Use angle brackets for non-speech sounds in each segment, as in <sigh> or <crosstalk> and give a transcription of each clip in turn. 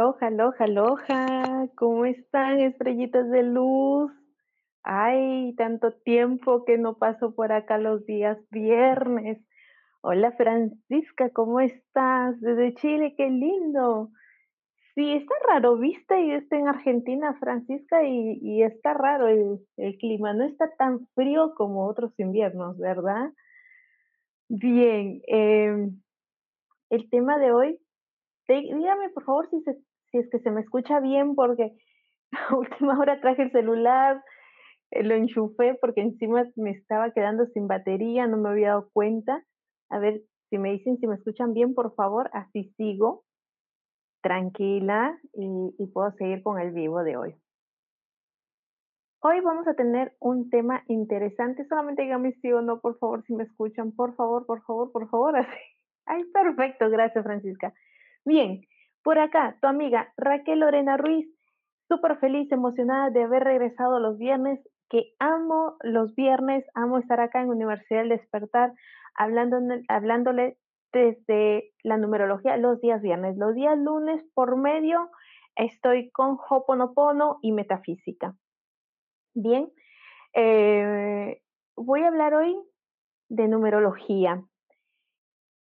Aloha, aloha, aloha. ¿Cómo están, estrellitas de luz? Ay, tanto tiempo que no paso por acá los días viernes. Hola Francisca, ¿cómo estás? Desde Chile, qué lindo. Sí, está raro, viste, y está en Argentina, Francisca, y, está raro el, clima, no está tan frío como otros inviernos, ¿verdad? Bien, em, el tema de hoy, dígame por favor si, si es que se me escucha bien, porque <laughs> a última hora traje el celular, eh, lo enchufé porque encima me estaba quedando sin batería, no me había dado cuenta. A ver si me dicen si me escuchan bien, por favor, así sigo tranquila y, puedo seguir con el vivo de hoy. Hoy vamos a tener un tema interesante. Solamente díganme sí o no, por favor, si me escuchan. Por favor, por favor, por favor. <laughs> Así. Ay, perfecto. Gracias, Francisca. Bien, por acá, tu amiga Raquel Lorena Ruiz, súper feliz, emocionada de haber regresado los viernes que amo los viernes, amo estar acá en Universidad del Despertar, hablando, hablándole desde la numerología los días viernes. Los días lunes por medio estoy con Hoponopono y metafísica. Bien, eh, voy a hablar hoy de numerología.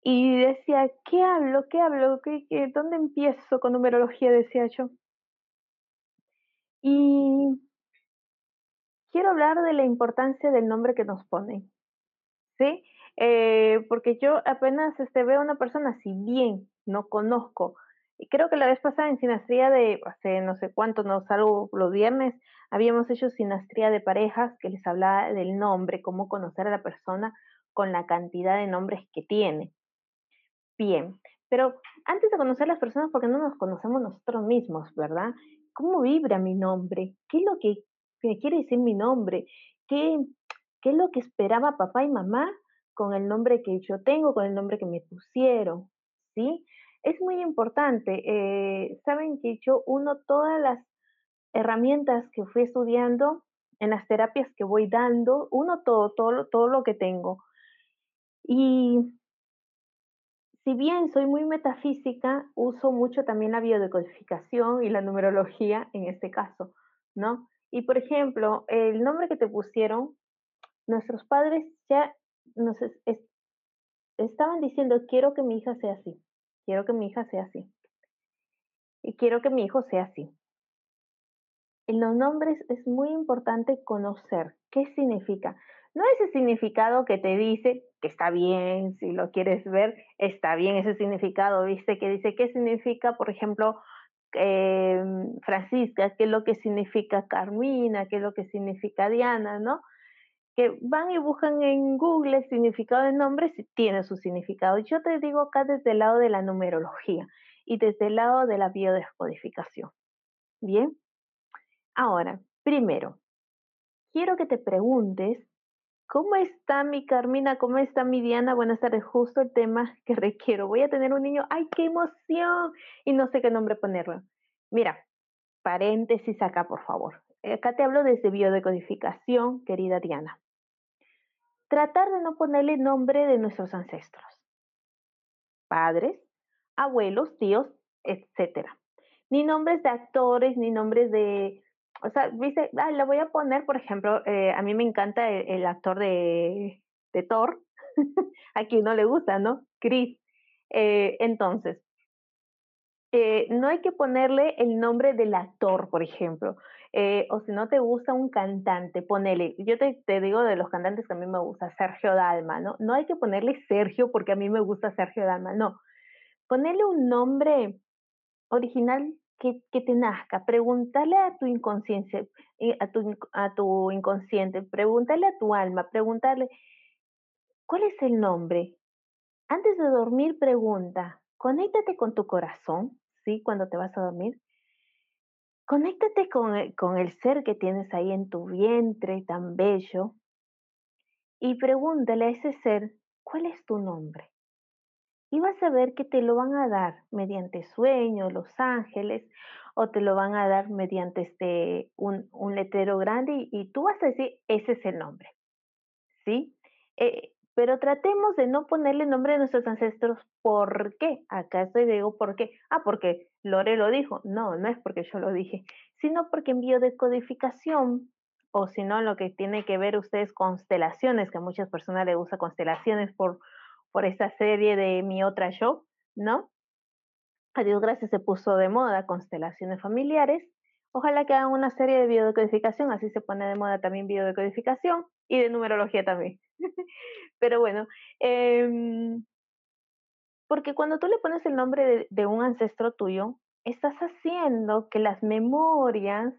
Y decía, ¿qué hablo? ¿Qué hablo? ¿Qué, qué, dónde empiezo con numerología? Decía yo. Y quiero hablar de la importancia del nombre que nos ponen, ¿sí? Eh, porque yo apenas este, veo a una persona, si bien no conozco, y creo que la vez pasada en sinastría de, hace no sé cuánto, no salgo los viernes, habíamos hecho sinastría de parejas que les hablaba del nombre, cómo conocer a la persona con la cantidad de nombres que tiene. Bien, pero antes de conocer a las personas, porque no nos conocemos nosotros mismos, ¿verdad? ¿Cómo vibra mi nombre? ¿Qué es lo que ¿Qué quiere decir mi nombre? ¿Qué, ¿Qué es lo que esperaba papá y mamá con el nombre que yo tengo, con el nombre que me pusieron? ¿Sí? Es muy importante. Eh, Saben que yo uno todas las herramientas que fui estudiando en las terapias que voy dando, uno todo, todo, todo lo que tengo. Y si bien soy muy metafísica, uso mucho también la biodecodificación y la numerología en este caso, ¿no? Y por ejemplo, el nombre que te pusieron, nuestros padres ya nos estaban diciendo, quiero que mi hija sea así, quiero que mi hija sea así, y quiero que mi hijo sea así. en los nombres es muy importante conocer qué significa. No ese significado que te dice que está bien, si lo quieres ver, está bien ese significado, ¿viste? Que dice qué significa, por ejemplo, eh, Francisca, qué es lo que significa Carmina, qué es lo que significa Diana, ¿no? Que van y buscan en Google el significado de nombres y tiene su significado. Yo te digo acá desde el lado de la numerología y desde el lado de la biodescodificación. Bien, ahora, primero, quiero que te preguntes ¿Cómo está mi Carmina? ¿Cómo está mi Diana? Buenas tardes. Justo el tema que requiero. Voy a tener un niño. ¡Ay, qué emoción! Y no sé qué nombre ponerlo. Mira, paréntesis acá, por favor. Acá te hablo desde biodecodificación, querida Diana. Tratar de no ponerle nombre de nuestros ancestros. Padres, abuelos, tíos, etcétera. Ni nombres de actores, ni nombres de o sea, dice, ah, le voy a poner, por ejemplo, eh, a mí me encanta el, actor de, de Thor, <laughs> a quien no le gusta, ¿no? Chris. Eh, entonces, eh, no hay que ponerle el nombre del actor, por ejemplo, eh, o si no te gusta un cantante, ponele, yo te, te, digo de los cantantes que a mí me gusta, Sergio Dalma, ¿no? No hay que ponerle Sergio porque a mí me gusta Sergio Dalma, no. Ponerle un nombre original que, te nazca, preguntarle a tu inconsciencia, eh, a tu, a tu inconsciente, pregúntale a tu alma, preguntarle, ¿cuál es el nombre? Antes de dormir, pregunta, conéctate con tu corazón, ¿sí? Cuando te vas a dormir. Conéctate con con el ser que tienes ahí en tu vientre, tan bello, y pregúntale a ese ser, ¿cuál es tu nombre? Y vas a ver que te lo van a dar mediante sueños, los ángeles, o te lo van a dar mediante este, un, un letrero grande y, tú vas a decir, ese es el nombre. ¿Sí? Eh, pero tratemos de no ponerle nombre a nuestros ancestros. ¿Por qué? Acá estoy digo, ¿por qué? Ah, porque Lore lo dijo. No, no es porque yo lo dije, sino porque en biodecodificación, o si no, lo que tiene que ver ustedes constelaciones, que a muchas personas les gusta constelaciones por por esa serie de Mi Otra Show, ¿no? A Dios gracias se puso de moda constelaciones familiares. Ojalá que hagan una serie de biodecodificación, así se pone de moda también biodecodificación y de numerología también. <laughs> Pero bueno, em, porque cuando tú le pones el nombre de, de un ancestro tuyo, estás haciendo que las memorias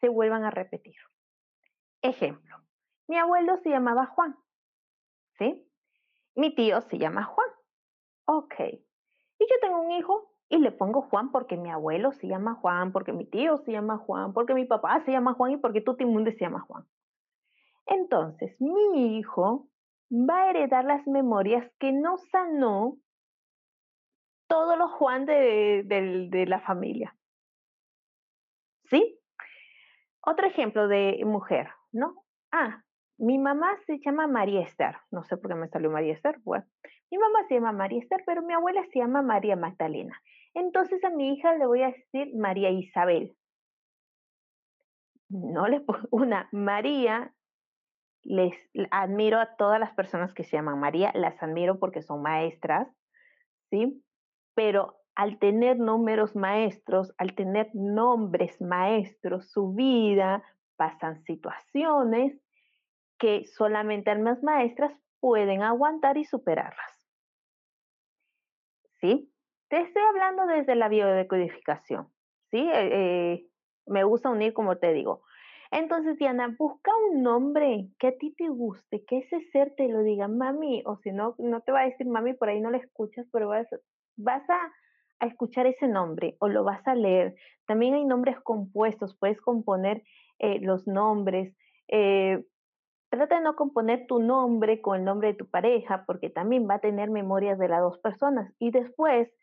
se vuelvan a repetir. Ejemplo, mi abuelo se llamaba Juan, ¿sí? Mi tío se llama Juan. Ok. Y yo tengo un hijo y le pongo Juan porque mi abuelo se llama Juan, porque mi tío se llama Juan, porque mi papá se llama Juan y porque Tutimundi se llama Juan. Entonces, mi hijo va a heredar las memorias que no sanó todos los Juan de, de la familia. ¿Sí? Otro ejemplo de mujer, ¿no? Ah, mi mamá se llama María Esther, no sé por qué me salió María Esther, bueno, mi mamá se llama María Esther, pero mi abuela se llama María Magdalena. Entonces a mi hija le voy a decir María Isabel. No le una María, les admiro a todas las personas que se llaman María, las admiro porque son maestras, ¿sí? Pero al tener números maestros, al tener nombres maestros, su vida, pasan situaciones que solamente almas maestras pueden aguantar y superarlas. ¿Sí? Te estoy hablando desde la biodecodificación. ¿Sí? Eh, eh, me gusta unir, como te digo. Entonces, Diana, busca un nombre que a ti te guste, que ese ser te lo diga mami, o si no, no te va a decir mami, por ahí no le escuchas, pero vas, a, escuchar ese nombre o lo vas a leer. También hay nombres compuestos, puedes componer eh, los nombres. Eh, Trata de no componer tu nombre con el nombre de tu pareja, porque también va a tener memorias de las dos personas. Y después,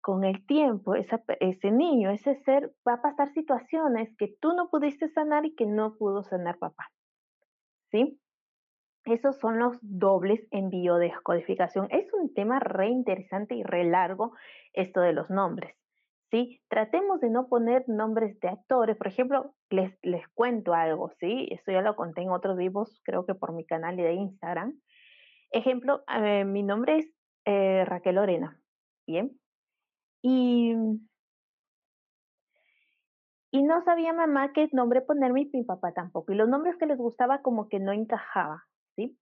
con el tiempo, ese niño, ese ser, va a pasar situaciones que tú no pudiste sanar y que no pudo sanar papá. ¿Sí? Esos son los dobles en biodescodificación. Es un tema re interesante y re largo esto de los nombres. ¿Sí? Tratemos de no poner nombres de actores. Por ejemplo, les, les cuento algo, ¿sí? Esto ya lo conté en otros vivos, creo que por mi canal de Instagram. Ejemplo, mi nombre es eh, Raquel Lorena, ¿bien? Y Y no sabía mamá qué nombre ponerme y mi papá tampoco. Y los nombres que les gustaba como que no encajaba, ¿sí?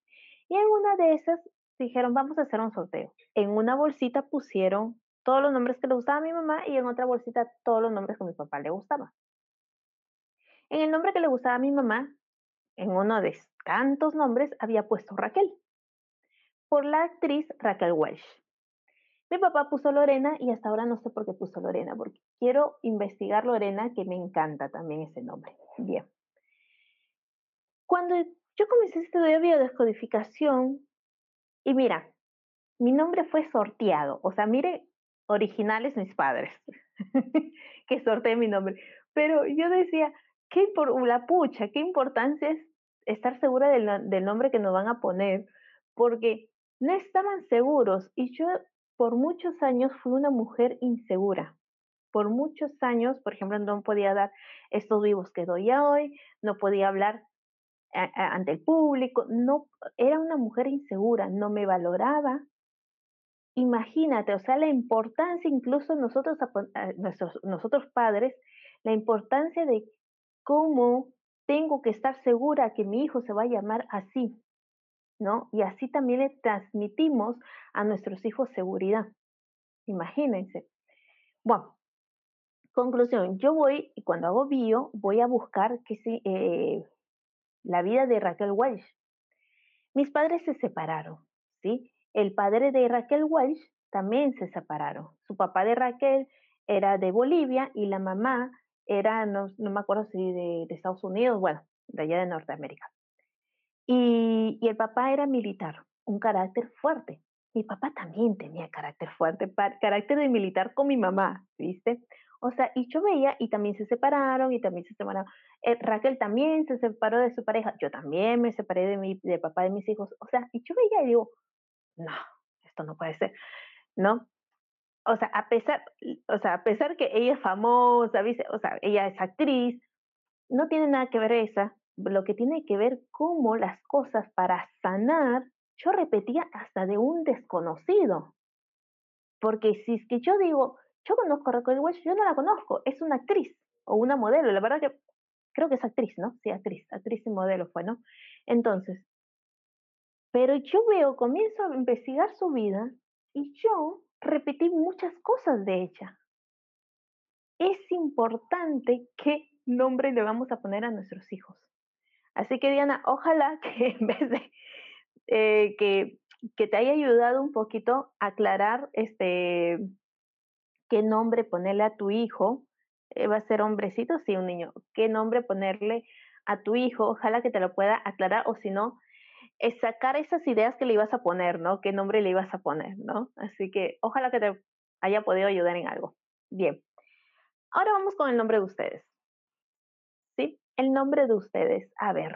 Y en una de esas dijeron, vamos a hacer un sorteo. En una bolsita pusieron todos los nombres que le gustaba a mi mamá y en otra bolsita todos los nombres que mi papá le gustaba. En el nombre que le gustaba a mi mamá, en uno de tantos nombres, había puesto Raquel, por la actriz Raquel Welsh. Mi papá puso Lorena y hasta ahora no sé por qué puso Lorena, porque quiero investigar Lorena, que me encanta también ese nombre. Bien. Cuando yo comencé a estudiar biodescodificación, y mira, mi nombre fue sorteado, o sea, mire, originales mis padres, <laughs> que sorteé mi nombre, pero yo decía, qué por la pucha, qué importancia es estar segura del, nombre que nos van a poner, porque no estaban seguros y yo por muchos años fui una mujer insegura. Por muchos años, por ejemplo, no podía dar estos vivos que doy hoy, no podía hablar ante el público, no era una mujer insegura, no me valoraba. Imagínate, o sea, la importancia incluso nosotros nuestros nosotros padres, la importancia de cómo tengo que estar segura que mi hijo se va a llamar así, ¿no? Y así también le transmitimos a nuestros hijos seguridad. Imagínense. Bueno, conclusión, yo voy, y cuando hago bio, voy a buscar que si, eh, la vida de Raquel Welsh. Mis padres se separaron, ¿sí? El padre de Raquel Welsh también se separaron. Su papá de Raquel era de Bolivia y la mamá era, no, me acuerdo si de, de Estados Unidos, bueno, de allá de Norteamérica. Y, el papá era militar, un carácter fuerte. Mi papá también tenía carácter fuerte, carácter de militar con mi mamá, ¿viste? O sea, y yo veía, y también se separaron, y también se separaron. Eh, Raquel también se separó de su pareja, yo también me separé de mi de papá de mis hijos. O sea, y yo veía y digo, no, esto no puede ser, ¿no? O sea, a pesar, o sea, a pesar que ella es famosa, ¿viste? o sea, ella es actriz, no tiene nada que ver esa lo que tiene que ver cómo las cosas para sanar, yo repetía hasta de un desconocido. Porque si es que yo digo, yo conozco a Raquel Welch, yo no la conozco, es una actriz o una modelo, la verdad que creo que es actriz, ¿no? Sí, actriz, actriz y modelo fue, ¿no? Entonces, pero yo veo, comienzo a investigar su vida y yo repetí muchas cosas de ella. Es importante qué nombre le vamos a poner a nuestros hijos. Así que Diana, ojalá que <laughs> en vez de eh, que, que, te haya ayudado un poquito a aclarar este qué nombre ponerle a tu hijo, eh, va a ser hombrecito, sí, un niño, qué nombre ponerle a tu hijo, ojalá que te lo pueda aclarar o si no, es sacar esas ideas que le ibas a poner, ¿no? ¿Qué nombre le ibas a poner, ¿no? Así que ojalá que te haya podido ayudar en algo. Bien. Ahora vamos con el nombre de ustedes el nombre de ustedes. A ver,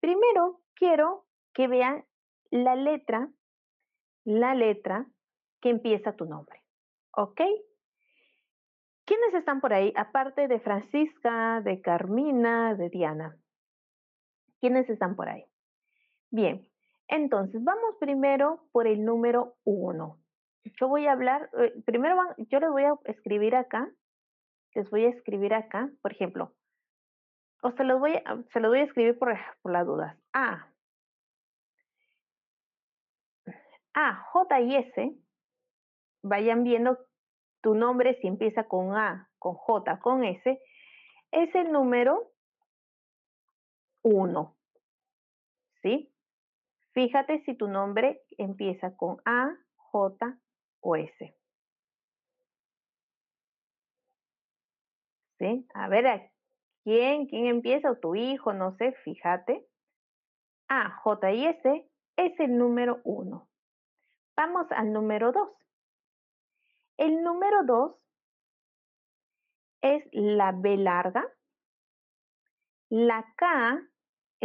primero quiero que vean la letra, la letra que empieza tu nombre. ¿Ok? ¿Quiénes están por ahí? Aparte de Francisca, de Carmina, de Diana. ¿Quiénes están por ahí? Bien, entonces vamos primero por el número uno. Yo voy a hablar, eh, primero yo les voy a escribir acá, les voy a escribir acá, por ejemplo, o se los voy a, se voy a escribir por, <laughs> por las dudas. A. A, J y S. Vayan viendo tu nombre si empieza con A, con J, con S. Es el número 1. ¿Sí? Fíjate si tu nombre empieza con A, J o S. ¿Sí? A ver, ¿Quién? ¿Quién empieza? ¿O tu hijo? No sé, fíjate. A, J y S es el número uno. Vamos al número dos. El número dos es la B larga. La K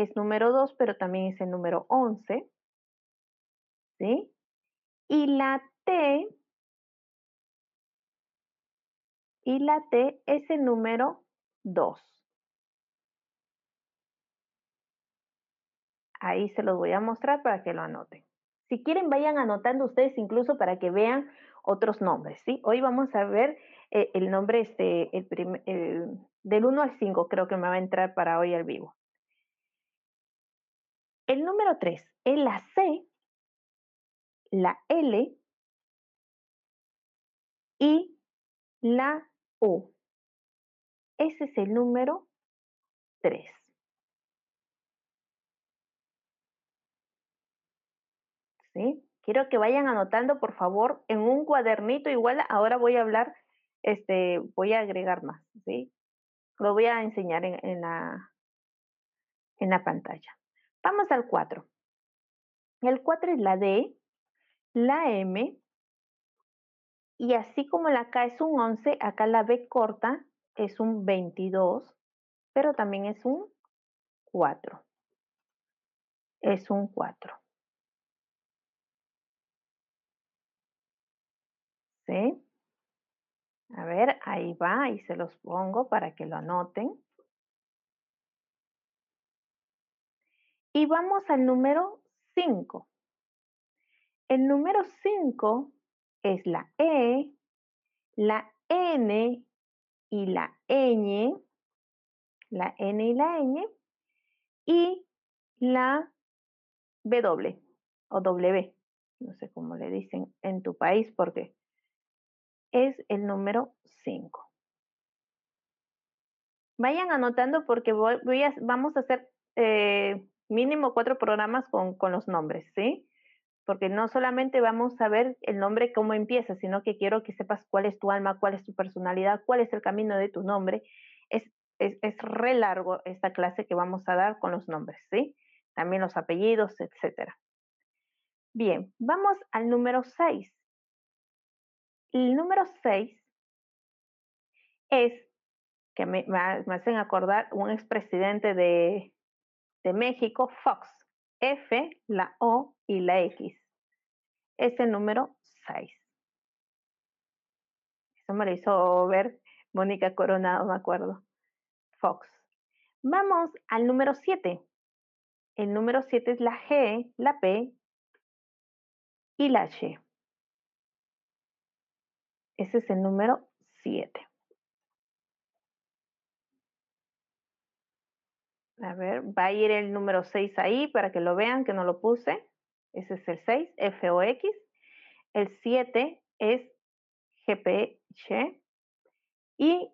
es número dos, pero también es el número 11. ¿Sí? Y la T, y la T es el número 2. Ahí se los voy a mostrar para que lo anoten. Si quieren, vayan anotando ustedes incluso para que vean otros nombres, ¿sí? Hoy vamos a ver eh, el nombre este, el, del 1 al 5 creo que me va a entrar para hoy al vivo. El número 3 es la C, la L y la U. Ese es el número 3. ¿Sí? Quiero que vayan anotando, por favor, en un cuadernito. Igual ahora voy a hablar, este, voy a agregar más, ¿sí? Lo voy a enseñar en, en la, en la pantalla. Vamos al 4. El 4 es la D, la M, y así como la K es un 11, acá la B corta es un 22, pero también es un 4. Es un 4. ¿Sí? A ver, ahí va y se los pongo para que lo anoten. Y vamos al número 5. El número 5 es la E, la N y la ñ, la N y la ñ, y la W o W, no sé cómo le dicen en tu país porque es el número 5. Vayan anotando porque voy, vamos a hacer eh, mínimo cuatro programas con, con los nombres, ¿sí? porque no solamente vamos a ver el nombre cómo empieza, sino que quiero que sepas cuál es tu alma, cuál es tu personalidad, cuál es el camino de tu nombre. Es, es, es re largo esta clase que vamos a dar con los nombres, ¿sí? También los apellidos, etcétera. Bien, vamos al número 6. El número 6 es, que me, me hacen acordar, un expresidente de, de México, Fox. F, la O y la X. Es el número 6. Eso me lo hizo ver Mónica Coronado, me acuerdo. Fox. Vamos al número 7. El número 7 es la G, la P y la H. Ese es el número 7. A ver, va a ir el número 6 ahí para que lo vean, que no lo puse. Ese es el 6, F o X. El 7 es GPH. Y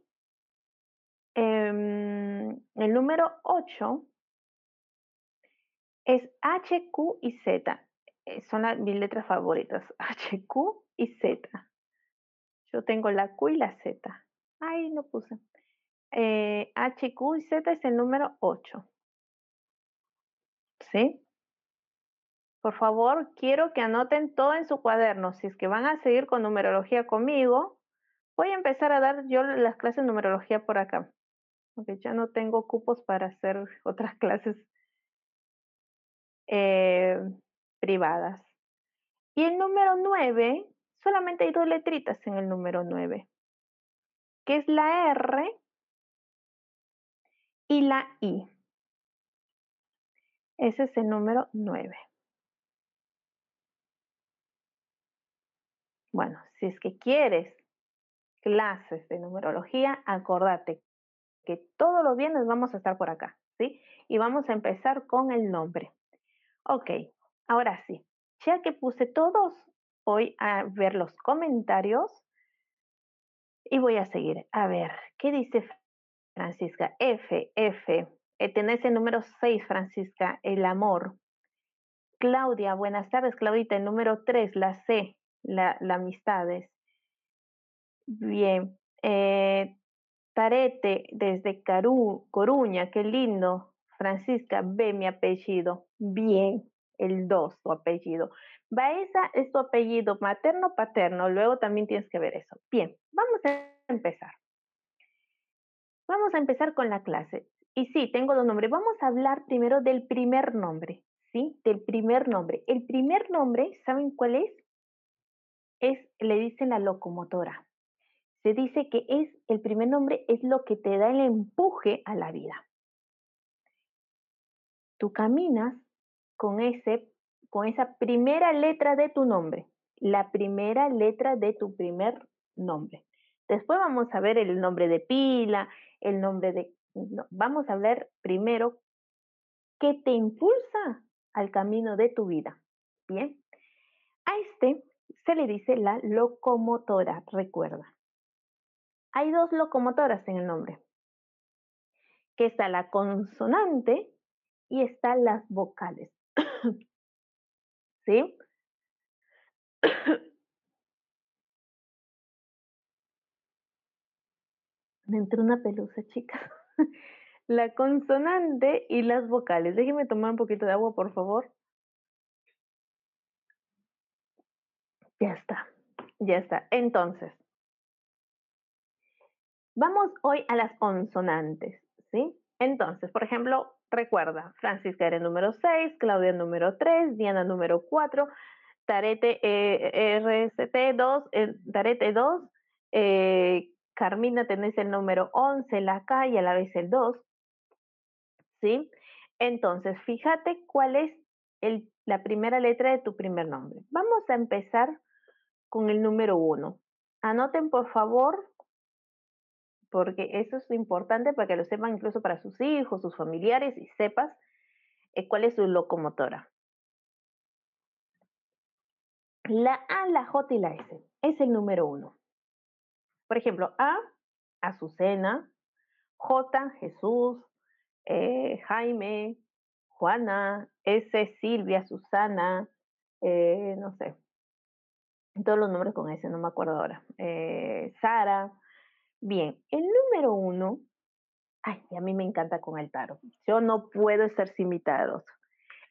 em, el número 8 es H, Q y Z. Eh, son las, mis letras favoritas, <laughs> H, Q y Z. Yo tengo la Q y la Z. Ay, no puse. Eh, H, Q y Z es el número 8. ¿Sí? Por favor, quiero que anoten todo en su cuaderno. Si es que van a seguir con numerología conmigo, voy a empezar a dar yo las clases de numerología por acá. Porque ya no tengo cupos para hacer <laughs> otras clases eh, privadas. Y el número 9, solamente hay dos letritas en el número 9, que es la R y la I. Ese es el número 9. Bueno, si es que quieres clases de numerología, acordate que todos los viernes vamos a estar por acá, ¿sí? Y vamos a empezar con el nombre. Ok, ahora sí, ya que puse todos, voy a ver los comentarios y voy a seguir. A ver, ¿qué dice Francisca, F, F. Eh, tenés el número 6, Francisca, el amor. Claudia, buenas tardes, Claudita. El número 3, la C, la, amistades. Bien. Eh, Tarete, desde Carú, Coruña, qué lindo. Francisca, B, mi apellido. Bien, el 2, tu apellido. Baeza es tu apellido materno paterno, luego también tienes que ver eso. Bien, vamos a empezar. Vamos a empezar con la clase. Y sí, tengo dos nombres. Vamos a hablar primero del primer nombre, ¿sí? Del primer nombre. El primer nombre, ¿saben cuál es? Es, le dicen la locomotora. Se dice que es, el primer nombre es lo que te da el empuje a la vida. Tú caminas con ese, con esa primera letra de tu nombre, la primera letra de tu primer nombre. Después vamos a ver el nombre de pila, el nombre de... vamos a ver primero qué te impulsa al camino de tu vida. Bien, a este se le dice la locomotora, recuerda. Hay dos locomotoras en el nombre, que está la consonante y están las vocales. <coughs> ¿Sí? <coughs> Me entró una pelusa, chica. <laughs> La consonante y las vocales. Déjeme tomar un poquito de agua, por favor. Ya está, ya está. Entonces, vamos hoy a las consonantes, ¿sí? Entonces, por ejemplo, recuerda, Francisca era número 6, Claudia número 3, Diana número 4, Tarete eh, RST 2, eh, Tarete 2, eh, Carmina tenés el número 11, la K y a la vez el 2. ¿Sí? Entonces, fíjate cuál es el, la primera letra de tu primer nombre. Vamos a empezar con el número 1. Anoten, por favor, porque eso es importante para que lo sepan incluso para sus hijos, sus familiares y sepas eh, cuál es su locomotora. La A, la J y la S es el número 1. Por ejemplo, A, Azucena, J, Jesús, eh, Jaime, Juana, S, Silvia, Susana, eh, no sé, todos los nombres con S, no me acuerdo ahora, eh, Sara. Bien, el número uno, ay, a mí me encanta con el tarot, yo no puedo estar sin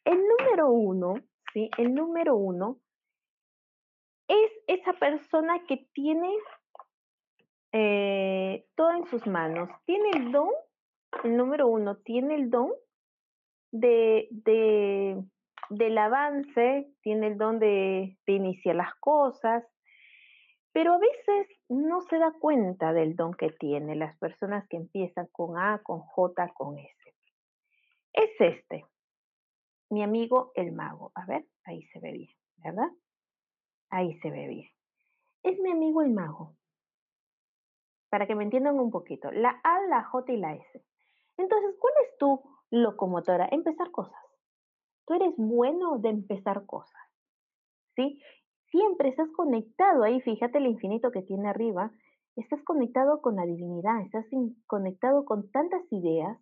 El número uno, ¿sí? El número uno es esa persona que tiene eh, todo en sus manos. Tiene el don, el número uno, tiene el don de, de, del avance, tiene el don de, de iniciar las cosas, pero a veces no se da cuenta del don que tiene las personas que empiezan con A, con J, con S. Es este, mi amigo el mago. A ver, ahí se ve bien, ¿verdad? Ahí se ve bien. Es mi amigo el mago para que me entiendan un poquito. La A, la J y la S. Entonces, ¿cuál es tu locomotora? Empezar cosas. Tú eres bueno de empezar cosas. ¿Sí? Siempre estás conectado ahí, fíjate el infinito que tiene arriba. Estás conectado con la divinidad, estás conectado con tantas ideas,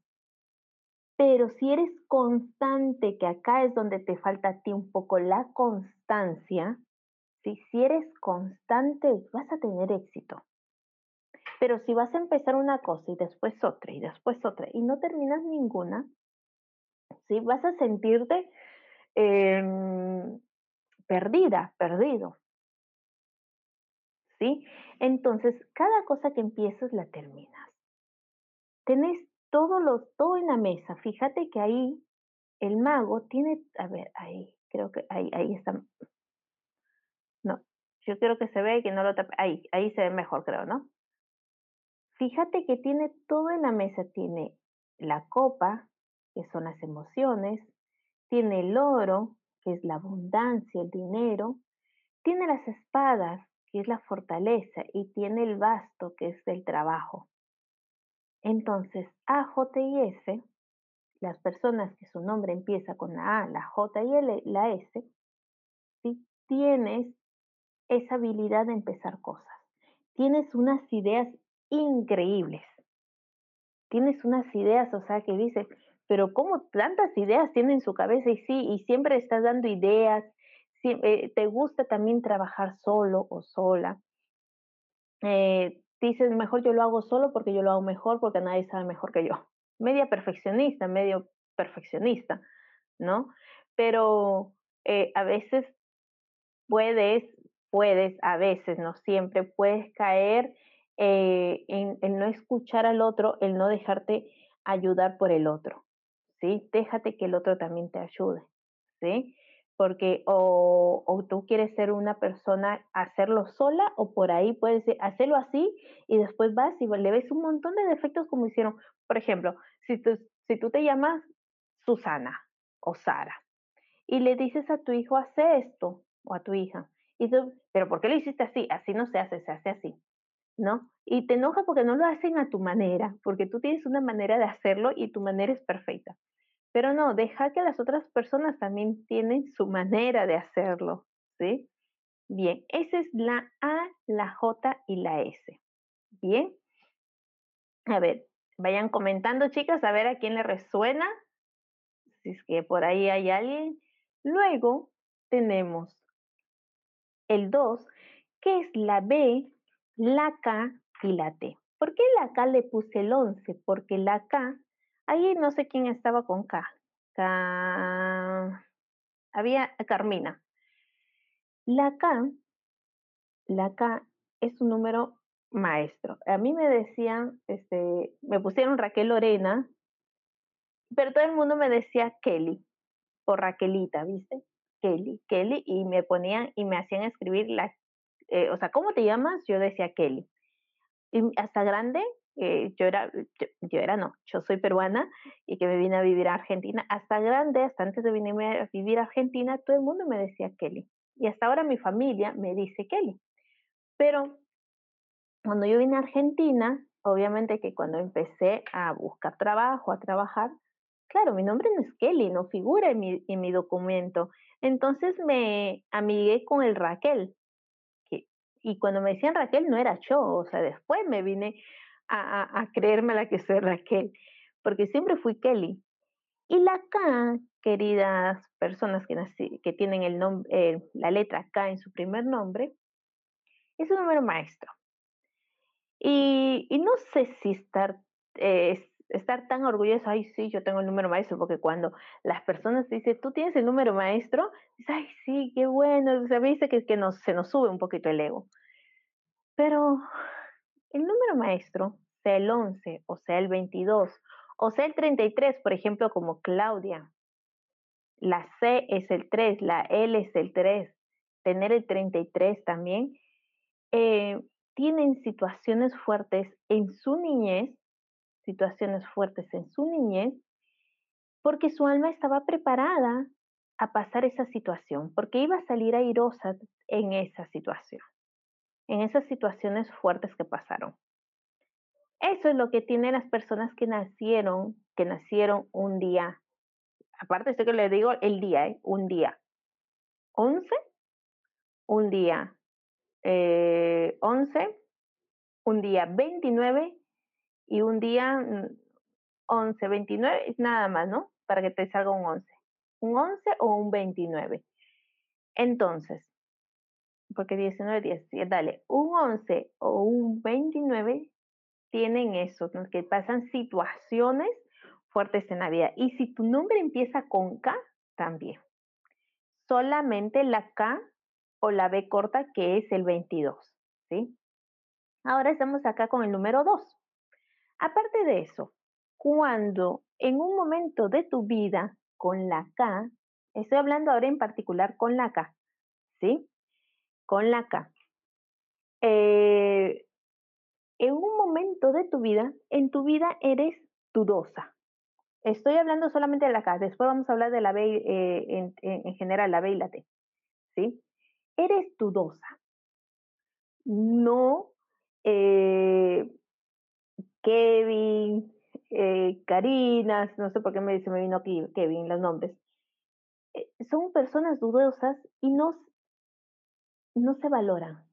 pero si eres constante, que acá es donde te falta a ti un poco la constancia, si eres constante, vas a tener éxito. Pero si vas a empezar una cosa y después otra y después otra y no terminas ninguna, ¿sí? vas a sentirte em, perdida, perdido. ¿Sí? Entonces, cada cosa que empiezas la terminas. Tenés todo, lo, todo en la mesa. Fíjate que ahí el mago tiene, a ver, ahí, creo que ahí, ahí está. No, yo quiero que se vea y que no lo tape. Ahí, ahí se ve mejor, creo, ¿no? Fíjate que tiene todo en la mesa, tiene la copa, que son las emociones, tiene el oro, que es la abundancia, el dinero, tiene las espadas, que es la fortaleza, y tiene el basto, que es el trabajo. Entonces, A, J y S, las personas que su nombre empieza con la A, la J y la S, ¿sí? tienes esa habilidad de empezar cosas. Tienes unas ideas increíbles. Tienes unas ideas, o sea, que dices, pero ¿cómo tantas ideas tiene en su cabeza? Y sí, y siempre estás dando ideas, eh, te gusta también trabajar solo o sola. Eh, dices, mejor yo lo hago solo porque yo lo hago mejor, porque nadie sabe mejor que yo. Media perfeccionista, medio perfeccionista, ¿no? Pero eh, a veces puedes, puedes, a veces, no siempre, puedes caer eh, en no escuchar al otro, el no dejarte ayudar por el otro, ¿sí? Déjate que el otro también te ayude, ¿sí? Porque o, o tú quieres ser una persona, hacerlo sola, o por ahí puedes hacerlo así y después vas y le ves un montón de defectos como hicieron. Por ejemplo, si tú, si tú te llamas Susana o Sara y le dices a tu hijo, hace esto, o a tu hija, y tú, pero ¿por qué lo hiciste así? Así no se hace, se hace así ¿no? Y te enoja porque no lo hacen a tu manera, porque tú tienes una manera de hacerlo y tu manera es perfecta. Pero no, deja que las otras personas también tienen su manera de hacerlo, ¿sí? Bien, esa es la A, la J y la S. Bien. A ver, vayan comentando, chicas, a ver a quién le resuena. Si es que por ahí hay alguien. Luego tenemos el 2, que es la B, la K y la T. ¿Por qué la K le puse el 11? Porque la K, ahí no sé quién estaba con K. K había Carmina. La K, la K es un número maestro. A mí me decían, este, me pusieron Raquel Lorena, pero todo el mundo me decía Kelly, o Raquelita, ¿viste? Kelly, Kelly, y me ponían y me hacían escribir la, eh, o sea, ¿cómo te llamas? Yo decía Kelly. Y hasta grande, eh, yo era, yo, era no, yo soy peruana y que me vine a vivir a Argentina. Hasta grande, hasta antes de venirme a vivir a Argentina, todo el mundo me decía Kelly. Y hasta ahora mi familia me dice Kelly. Pero cuando yo vine a Argentina, obviamente que cuando empecé a buscar trabajo, a trabajar, claro, mi nombre no es Kelly, no figura en mi, en mi documento. Entonces me amigué con el Raquel. Y cuando me decían Raquel no era yo, o sea, después me vine a, a, creerme la que soy Raquel, porque siempre fui Kelly. Y la K, queridas personas que, tienen el eh, la letra K en su primer nombre, es un número maestro. Y, y no sé si estar, eh, estar tan orgulloso, ay, sí, yo tengo el número maestro, porque cuando las personas dicen, tú tienes el número maestro, dices, ay, sí, qué bueno, o me dice que, que nos, se nos sube un poquito el ego. Pero el número maestro, sea el 11 o sea el 22 o sea el 33, por ejemplo, como Claudia, la C es el 3, la L es el 3, tener el 33 también, eh, tienen situaciones fuertes en su niñez, situaciones fuertes en su niñez, porque su alma estaba preparada a pasar esa situación, porque iba a salir airosa en esa situación, en esas situaciones fuertes que pasaron. Eso es lo que tienen las personas que nacieron, que nacieron un día. Aparte, esto que le digo el día, ¿eh? un día. 11, un día eh, 11, un día 29 y un día 11, mm, 29, nada más, ¿no? Para que te salga un 11. Un 11 o un 29. Entonces, porque 19, 10, dale, un 11 o un 29 tienen eso, que pasan situaciones fuertes en la vida. Y si tu nombre empieza con K, también. Solamente la K o la B corta que es el 22, ¿sí? Ahora estamos acá con el número 2. Aparte de eso, cuando en un momento de tu vida con la K, estoy hablando ahora en particular con la K, ¿sí? Con la K. Eh, en un momento de tu vida, en tu vida eres dudosa. Estoy hablando solamente de la K, después vamos a hablar de la B eh, en, en, general, la B y la T, ¿sí? eres dudosa. No eh, Kevin, eh, Karina, no sé por qué me, se me vino Kevin los nombres. Eh, son personas dudosas y no, no se valoran.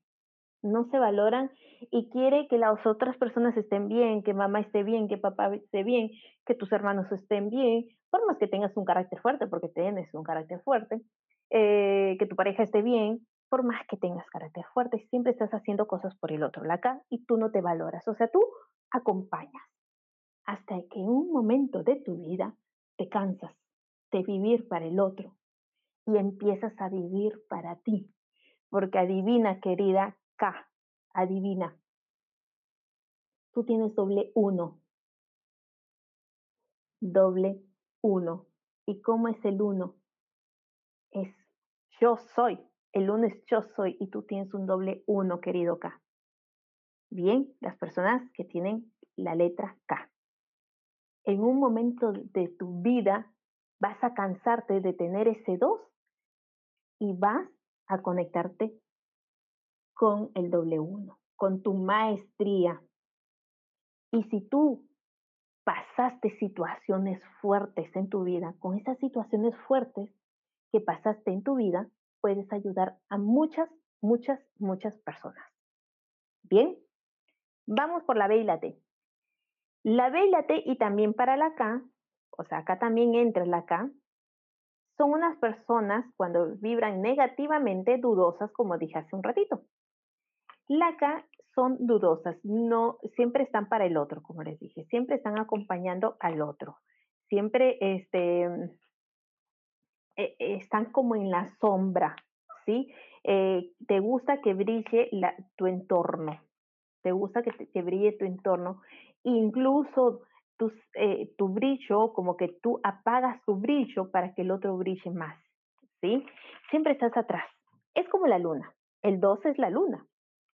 No se valoran y quiere que las otras personas estén bien, que mamá esté bien, que papá esté bien, que tus hermanos estén bien, por más que tengas un carácter fuerte, porque tienes un carácter fuerte, eh, que tu pareja esté bien, por más que tengas carácter fuerte, siempre estás haciendo cosas por el otro, la acá, y tú no te valoras. O sea, tú acompañas hasta que en un momento de tu vida te cansas de vivir para el otro y empiezas a vivir para ti. Porque adivina, querida K, adivina. Tú tienes doble uno. Doble uno. ¿Y cómo es el uno? Es yo soy. El lunes yo soy y tú tienes un doble uno, querido K. Bien, las personas que tienen la letra K. En un momento de tu vida vas a cansarte de tener ese 2 y vas a conectarte con el doble uno. con tu maestría. Y si tú pasaste situaciones fuertes en tu vida, con esas situaciones fuertes que pasaste en tu vida, puedes ayudar a muchas, muchas, muchas personas. Bien, vamos por la B y la T. La B y la T y también para la K, o sea, acá también entra la K, son unas personas cuando vibran negativamente dudosas, como dije hace un ratito. La K son dudosas, no siempre están para el otro, como les dije, siempre están acompañando al otro, siempre este, e, están como en la sombra, ¿sí? Eh, te gusta que brille tu entorno, te gusta que, que brille tu entorno, incluso eh, tu brillo, como que tú apagas tu brillo para que el otro brille más, ¿sí? Siempre estás atrás. Es como la luna. El 2 es la luna.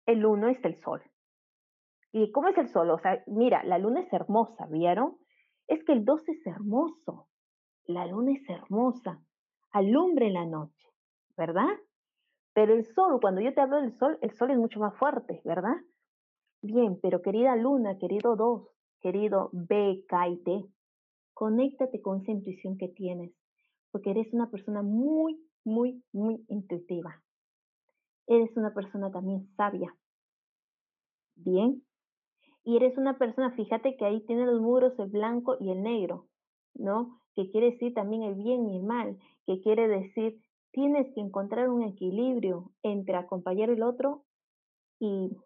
El 1 es el sol. ¿Y cómo es el sol? O sea, mira, la luna es hermosa, ¿vieron? Es que el 2 es hermoso. La luna es hermosa. Alumbre en la noche, ¿verdad? Pero el sol, cuando yo te hablo del sol, el sol es mucho más fuerte, ¿verdad? Bien, pero querida luna, querido 2, querido B, K T, conéctate con esa intuición que tienes, porque eres una persona muy, muy, muy intuitiva. Eres una persona también sabia. Bien. Y eres una persona, fíjate que ahí tiene los muros el blanco y el negro, ¿no? Que quiere decir también el bien y el mal, que quiere decir tienes que encontrar un equilibrio entre acompañar el otro y,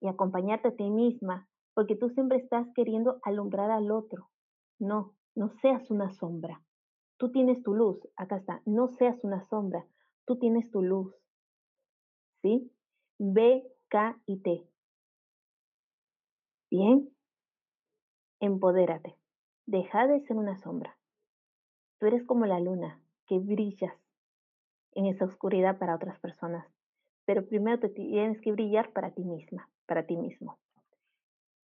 y acompañarte a ti misma, porque tú siempre estás queriendo alumbrar al otro. No, no seas una sombra. Tú tienes tu luz, acá está, no seas una sombra, tú tienes tu luz. ¿Sí? B, K y T. Bien, empodérate. Deja de ser una sombra. Tú eres como la luna, que brillas en esa oscuridad para otras personas. Pero primero te tienes que brillar para ti misma, para ti mismo.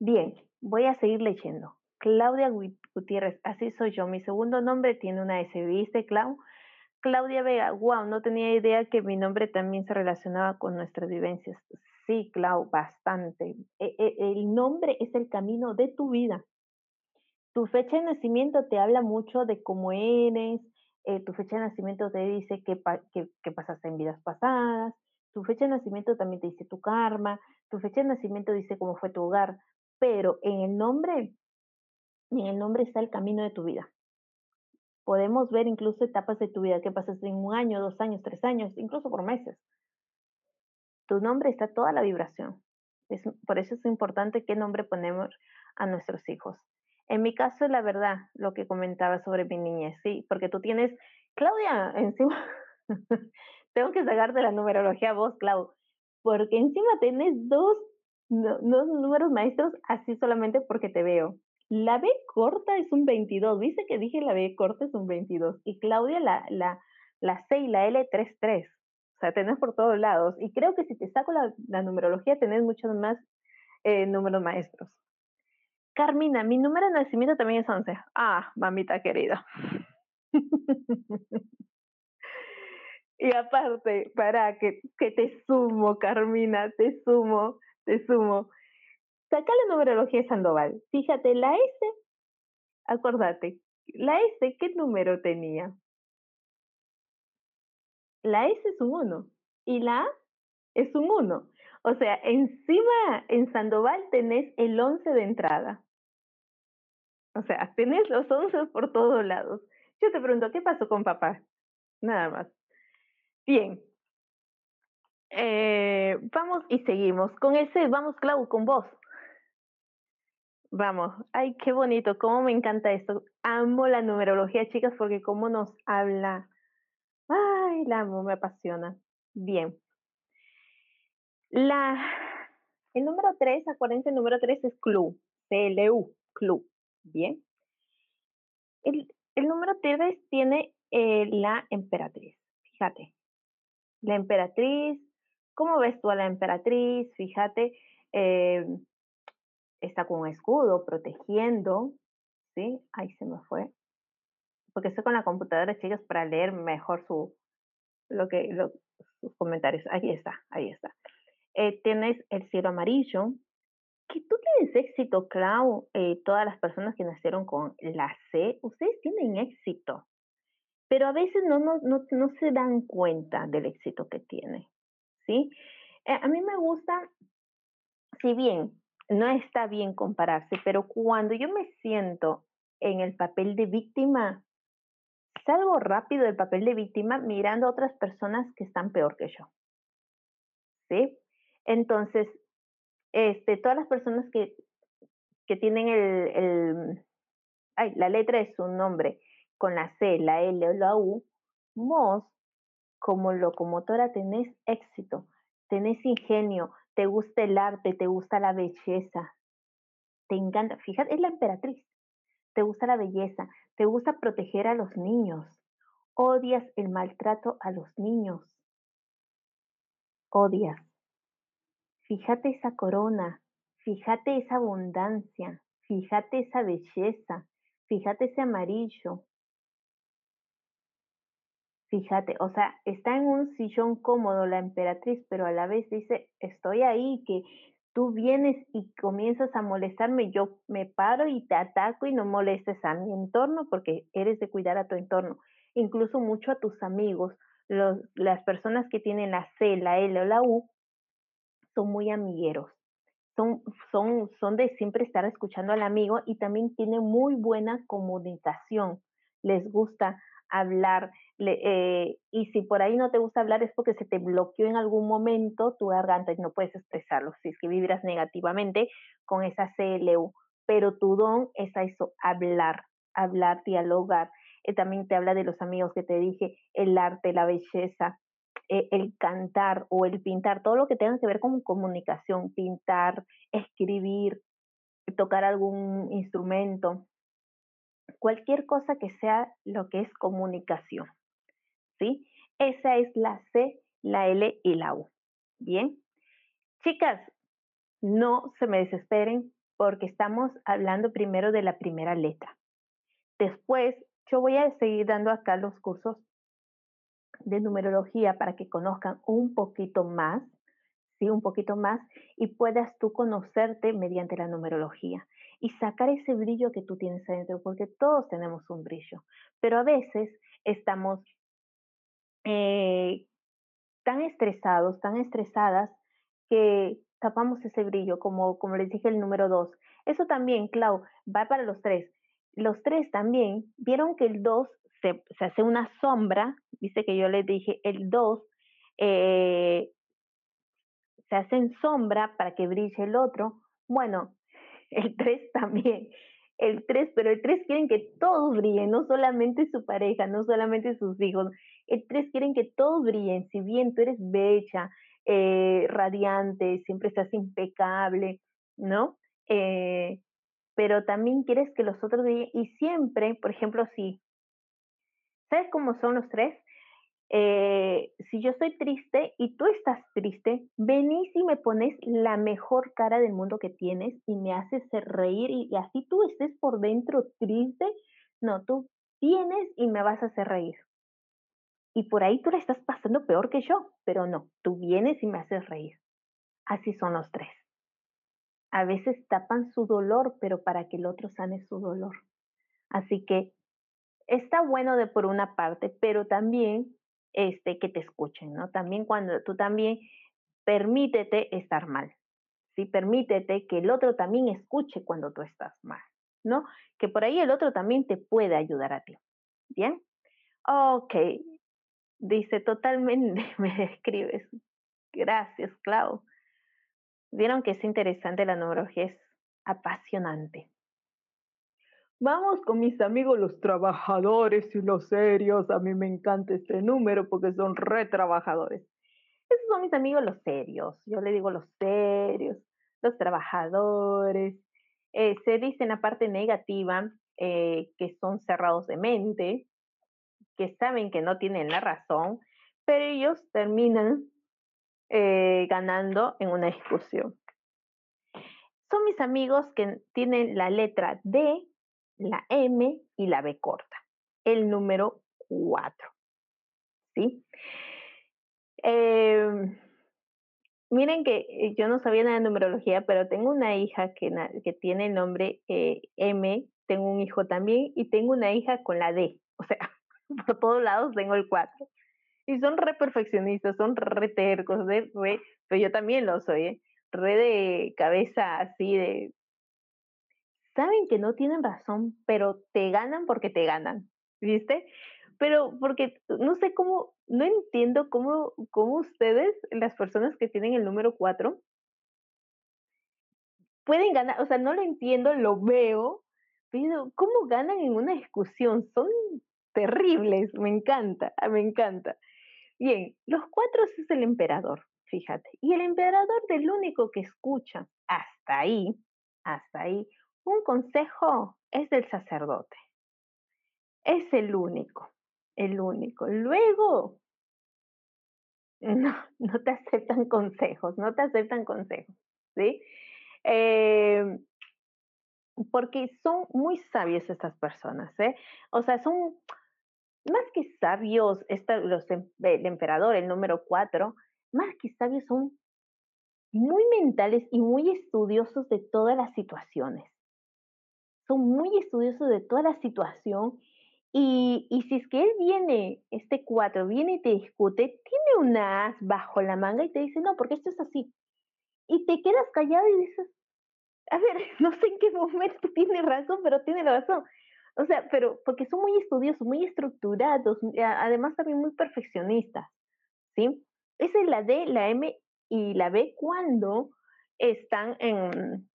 Bien, voy a seguir leyendo. Claudia Gutiérrez, así soy yo. Mi segundo nombre tiene una S, ¿viste, Clau? Claudia Vega, wow, no tenía idea que mi nombre también se relacionaba con nuestras vivencias. Sí, Clau, bastante. E, e, el nombre es el camino de tu vida. Tu fecha de nacimiento te habla mucho de cómo eres, eh, tu fecha de nacimiento te dice qué, qué pasaste en vidas pasadas, tu fecha de nacimiento también te dice tu karma, tu fecha de nacimiento dice cómo fue tu hogar, pero en el nombre, en el nombre está el camino de tu vida. Podemos ver incluso etapas de tu vida que pasas en un año, dos años, tres años, incluso por meses. Tu nombre está toda la vibración. Es, por eso es importante qué nombre ponemos a nuestros hijos. En mi caso, la verdad, lo que comentaba sobre mi niñez, sí, porque tú tienes, Claudia, encima, <laughs> tengo que sacarte la numerología a vos, Clau, porque encima tienes dos no números maestros así solamente porque te veo. La B corta es un 22. Dice que dije la B corta es un 22. Y Claudia la, la, la C y la L 33. O sea, tenés por todos lados. Y creo que si te saco la, la numerología, tenés muchos más eh, números maestros. Carmina, mi número de nacimiento también es 11. Ah, mamita querida. <laughs> y aparte, para que, te sumo, Carmina, te sumo te sumo. Saca la numerología de Sandoval. Fíjate, la S, acordate, la S, ¿qué número tenía? La S es un 1 y la A es un 1. O sea, encima en Sandoval tenés el 11 de entrada. O sea, tenés los 11 por todos lados. Yo te pregunto, ¿qué pasó con papá? Nada más. Bien, eh, vamos y seguimos. Con ese, vamos, Clau, con vos. Vamos, ay, qué bonito, cómo me encanta esto. Amo la numerología, chicas, porque cómo nos habla. Ay, la amo, me apasiona. Bien. La, el número 3, acuérdense, el número 3 es CLU, C-L-U, CLU. Bien. El, el número 3 tiene eh, la emperatriz. Fíjate. La emperatriz, ¿Cómo ves tú a la emperatriz? Fíjate, eh, está con un escudo protegiendo, ¿sí? Ahí se me fue. Porque estoy con la computadora, chicas, para leer mejor su, lo que, sus comentarios. Ahí está, ahí está. Eh, tienes el cielo amarillo, que tú tienes éxito, Clau, eh, todas las personas que nacieron con la C, ustedes tienen éxito, pero a veces no, no, no, no se dan cuenta del éxito que tienen, ¿sí? Eh, a mí me gusta, si bien no está bien compararse, pero cuando yo me siento en el papel de víctima, salgo rápido del papel de víctima mirando a otras personas que están peor que yo. ¿Sí? Entonces, este, todas las personas que, que tienen el, el ay, la letra de su nombre con la C, la L o la U, vos como locomotora tenés éxito, tenés ingenio, te gusta el arte, te gusta la belleza, te encanta, fíjate, es la emperatriz, te gusta la belleza, te gusta proteger a los niños, odias el maltrato a los niños, odias. Fíjate esa corona, fíjate esa abundancia, fíjate esa belleza, fíjate ese amarillo. Fíjate, o sea, está en un sillón cómodo la emperatriz, pero a la vez dice, estoy ahí, que tú vienes y comienzas a molestarme, yo me paro y te ataco y no molestes a mi entorno porque eres de cuidar a tu entorno, incluso mucho a tus amigos. Las personas que tienen la C, la L o la U son muy amigueros, son, son, son de siempre estar escuchando al amigo y también tienen muy buena comunicación, les gusta hablar. Eh, y si por ahí no te gusta hablar es porque se te bloqueó en algún momento tu garganta y no puedes expresarlo. Si es que vibras negativamente con esa CLU. Pero tu don es a eso, hablar, hablar, dialogar. Eh, también te habla de los amigos que te dije, el arte, la belleza, eh, el cantar o el pintar, todo lo que tenga que ver con comunicación, pintar, escribir, tocar algún instrumento, cualquier cosa que sea lo que es comunicación. ¿Sí? Esa es la C, la L y la U. Bien. Chicas, no se me desesperen porque estamos hablando primero de la primera letra. Después, yo voy a seguir dando acá los cursos de numerología para que conozcan un poquito más, sí, un poquito más, y puedas tú conocerte mediante la numerología y sacar ese brillo que tú tienes adentro, porque todos tenemos un brillo, pero a veces estamos eh, tan estresados, tan estresadas, que tapamos ese brillo, como, como les dije el número dos. Eso también, Clau, va para los tres. Los tres también vieron que el dos se, hace una sombra, dice que yo les dije, el dos eh, se hace en sombra para que brille el otro. Bueno, <laughs> el 3 también, el 3, pero el 3 quieren que todos brillen, no solamente su pareja, no solamente sus hijos, el 3 quieren que todos brillen, si bien tú eres bella, eh, radiante, siempre estás impecable, ¿no? Eh, pero también quieres que los otros brillen y siempre, por ejemplo, si, ¿sabes cómo son los tres? Eh, si yo estoy triste y tú estás triste, venís y me pones la mejor cara del mundo que tienes y me haces reír y, así tú estés por dentro triste, no, tú vienes y me vas a hacer reír. Y por ahí tú la estás pasando peor que yo, pero no, tú vienes y me haces reír. Así son los tres. A veces tapan su dolor, pero para que el otro sane su dolor. Así que está bueno de por una parte, pero también este, que te escuchen, ¿no? También cuando tú también permítete estar mal, ¿sí? Permítete que el otro también escuche cuando tú estás mal, ¿no? Que por ahí el otro también te puede ayudar a ti, ¿bien? Ok, dice totalmente, <laughs> me describes. Gracias, Clau. Vieron que es interesante la numerología, es apasionante. Vamos con mis amigos los trabajadores y los serios. A mí me encanta este número porque son re trabajadores. Esos son mis amigos los serios. Yo le digo los serios, los trabajadores. Eh, se dice en la parte negativa eh, que son cerrados de mente, que saben que no tienen la razón, pero ellos terminan eh, ganando en una discusión. Son mis amigos que tienen la letra D la M y la B corta. El número 4. ¿Sí? Em, miren que eh, yo no sabía nada de numerología, pero tengo una hija que, que tiene el nombre eh, M, tengo un hijo también y tengo una hija con la D. <laughs> O sea, por todos lados tengo el 4. Y son re perfeccionistas, son re tercos, re, pero yo también lo soy, ¿eh? re de cabeza así de... Saben que no tienen razón, pero te ganan porque te ganan, ¿viste? Pero porque no sé cómo, no entiendo cómo, cómo ustedes, las personas que tienen el número 4, pueden ganar, o sea, no lo entiendo, lo veo, pero ¿cómo ganan en una discusión? Son terribles, me encanta, me encanta. Bien, los cuatro es el emperador, fíjate. Y el emperador del único que escucha hasta ahí, hasta ahí, un consejo es del sacerdote. Es el único el único. Luego, no, <laughs> no te aceptan consejos, no te aceptan consejos, ¿sí? Eh, porque son muy sabios estas personas, ¿eh? O sea, son más que sabios, los, em, el emperador, el número cuatro, más que sabios son muy mentales y muy estudiosos de todas las situaciones. Son muy estudiosos de toda la situación y, y, si es que él viene, este cuatro, viene y te discute, tiene una as bajo la manga y te dice, no, porque esto es así. Y te quedas callado y dices, a ver, <laughs> no sé en qué momento <laughs> tiene razón, pero tiene razón. O sea, pero porque son muy estudiosos, muy estructurados, además también muy perfeccionistas, ¿sí? Esa es la D, la M y la B cuando están en,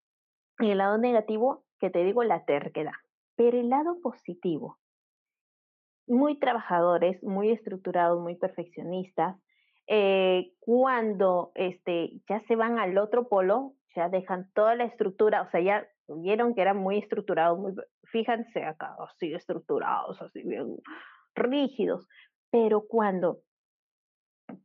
en el lado negativo, que te digo la terquedad. Pero el lado positivo, muy trabajadores, muy estructurados, muy perfeccionistas. Eh, cuando este, ya se van al otro polo, ya dejan toda la estructura, o sea, ya vieron que eran muy estructurados, muy, fíjense acá, así estructurados, así bien rígidos, pero cuando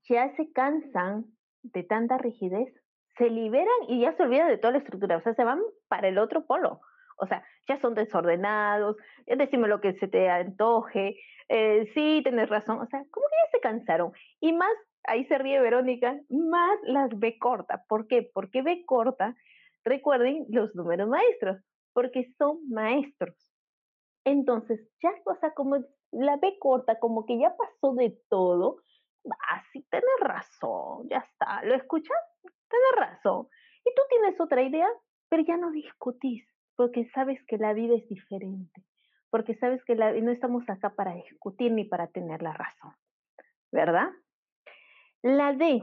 ya se cansan de tanta rigidez, se liberan y ya se olvidan de toda la estructura, o sea, se van para el otro polo. O sea, ya son desordenados, decime lo que se te antoje, eh, sí, tienes razón, o sea, como que ya se cansaron. Y más, ahí se ríe Verónica, más las ve corta. ¿Por qué? Porque ve corta, recuerden los números maestros, porque son maestros. Entonces, ya, o sea, como la ve corta, como que ya pasó de todo, ah, sí, tienes razón, ya está, ¿lo escuchas? Tienes razón. Y tú tienes otra idea, pero ya no discutís porque sabes que la vida es diferente, porque sabes que no estamos acá para discutir ni para tener la razón, ¿verdad? La D,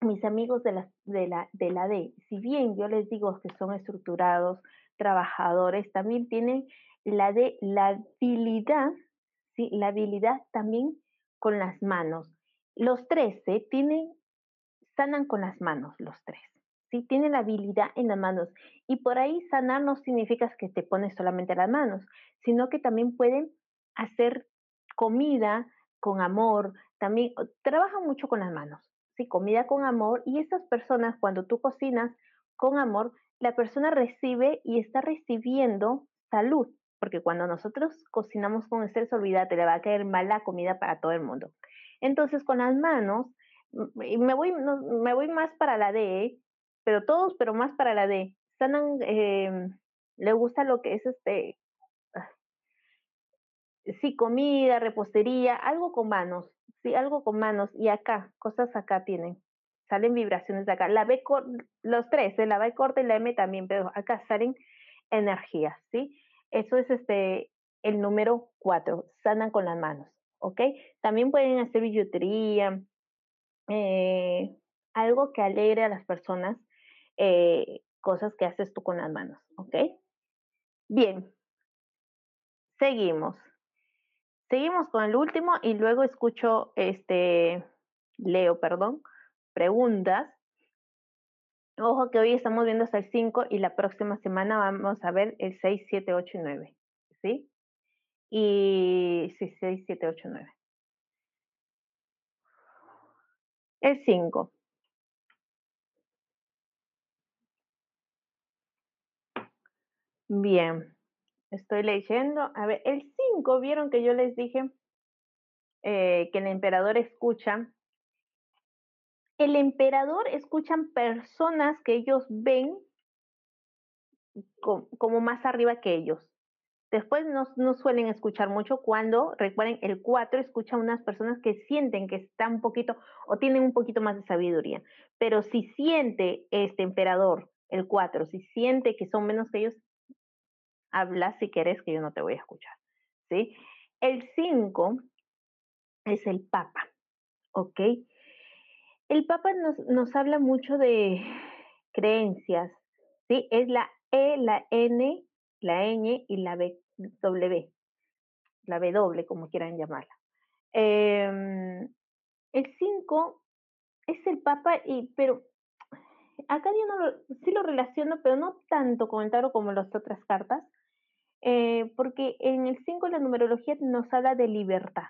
mis amigos de la, de la, de la D, si bien yo les digo que son estructurados, trabajadores, también tienen la D, la habilidad, ¿sí? la habilidad también con las manos. Los 13 tienen, sanan con las manos, los tres. Tiene la habilidad en las manos. Y por ahí sanar no significa que te pones solamente las manos, sino que también pueden hacer comida con amor, también trabajan mucho con las manos, ¿sí? Comida con amor y esas personas cuando tú cocinas con amor, la persona recibe y está recibiendo salud, porque cuando nosotros cocinamos con estrés, olvídate, le va a caer mala comida para todo el mundo. Entonces, con las manos, me voy, me voy más para la D, pero todos, pero más para la D. Sanan, eh, le gusta lo que es este, ah, sí, comida, repostería, algo con manos, sí, algo con manos. Y acá, cosas acá tienen, salen vibraciones de acá. La B, los tres, ¿eh? la B corta y la M también, pero acá salen energías, ¿sí? Eso es este, el número cuatro, sanan con las manos, ¿ok? También pueden hacer billutería, eh, algo que alegre a las personas, eh, cosas que haces tú con las manos, ¿ok? Bien, seguimos. Seguimos con el último y luego escucho, este, leo, perdón, preguntas. Ojo que hoy estamos viendo hasta el 5 y la próxima semana vamos a ver el 6, 7, 8 y 9. ¿Sí? Y sí, 6, 7, 8, 9. El 5. Bien, estoy leyendo. A ver, el 5, vieron que yo les dije eh, que el emperador escucha. el emperador escuchan personas que ellos ven como más arriba que ellos. Después no, no, suelen escuchar mucho cuando, recuerden, el 4 escucha a unas personas que sienten que están un poquito o tienen un poquito más de sabiduría. Pero si siente este emperador, el 4, si siente que son menos que ellos, habla si quieres que yo no te voy a escuchar. ¿sí? El 5 es el Papa, ¿ok? El Papa nos, nos habla mucho de creencias, ¿sí? Es la E, la N, la Ñ y la B W, la W, como quieran llamarla. Em, el 5 es el Papa, y, pero acá yo no lo, sí lo relaciono, pero no tanto con el tarot como las otras cartas, eh, porque en el 5 la numerología nos habla de libertad.